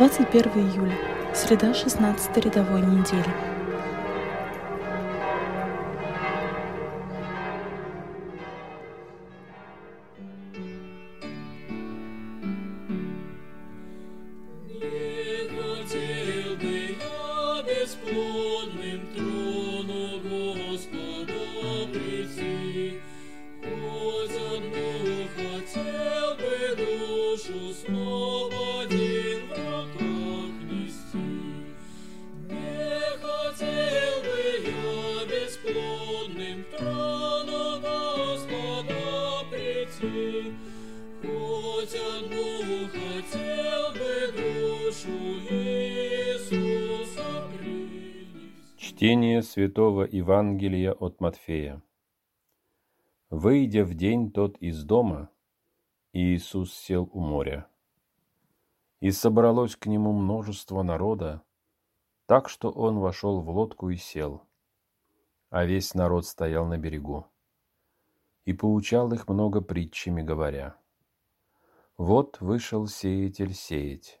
21 июля, среда 16 рядовой недели. Прийти. Хоть одну хотел бы душу Иисуса принести. Чтение Святого Евангелия от Матфея. Выйдя в день тот из дома, Иисус сел у моря. И собралось к нему множество народа, так что он вошел в лодку и сел, а весь народ стоял на берегу. И поучал их много притчами, говоря, «Вот вышел сеятель сеять.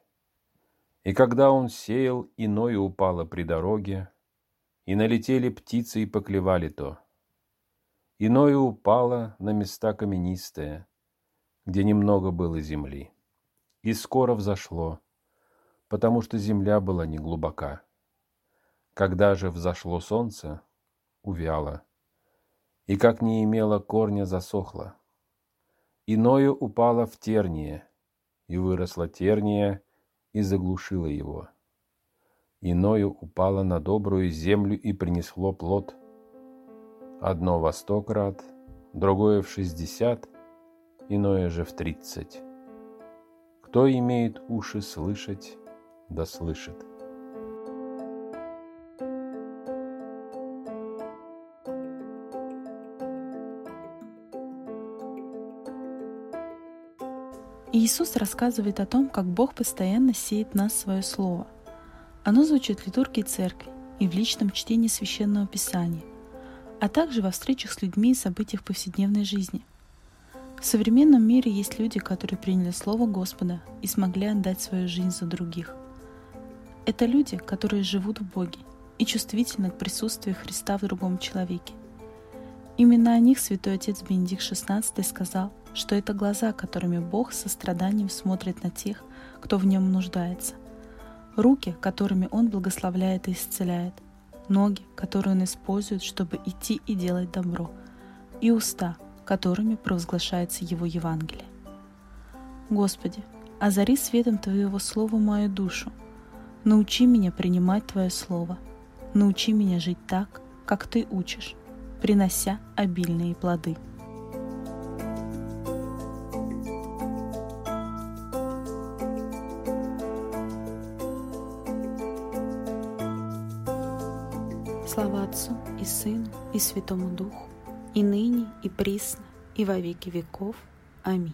И когда он сеял, иное упало при дороге, и налетели птицы и поклевали то. Иное упало на места каменистые, где немного было земли. И скоро взошло, потому что земля была не глубока. Когда же взошло солнце, увяло, и как не имело корня, засохло. Иное упало в терние, и выросла терния, и заглушила его. Иное упало на добрую землю и принесло плод. Одно во сто крат, другое в шестьдесят, иное же в тридцать. Кто имеет уши слышать, да слышит. Иисус рассказывает о том, как Бог постоянно сеет в нас свое Слово. Оно звучит в литургии церкви и в личном чтении Священного Писания, а также во встречах с людьми и событиях повседневной жизни. В современном мире есть люди, которые приняли Слово Господа и смогли отдать свою жизнь за других. Это люди, которые живут в Боге и чувствительны к присутствию Христа в другом человеке. Именно о них святой отец Бенедикт XVI сказал, что это глаза, которыми Бог со страданием смотрит на тех, кто в нем нуждается, руки, которыми Он благословляет и исцеляет, ноги, которые Он использует, чтобы идти и делать добро, и уста, которыми провозглашается Его Евангелие. Господи, озари светом Твоего Слова мою душу, научи меня принимать Твое Слово, научи меня жить так, как Ты учишь, принося обильные плоды. Слава Отцу и Сыну и Святому Духу, и ныне, и присно, и во веки веков. Аминь.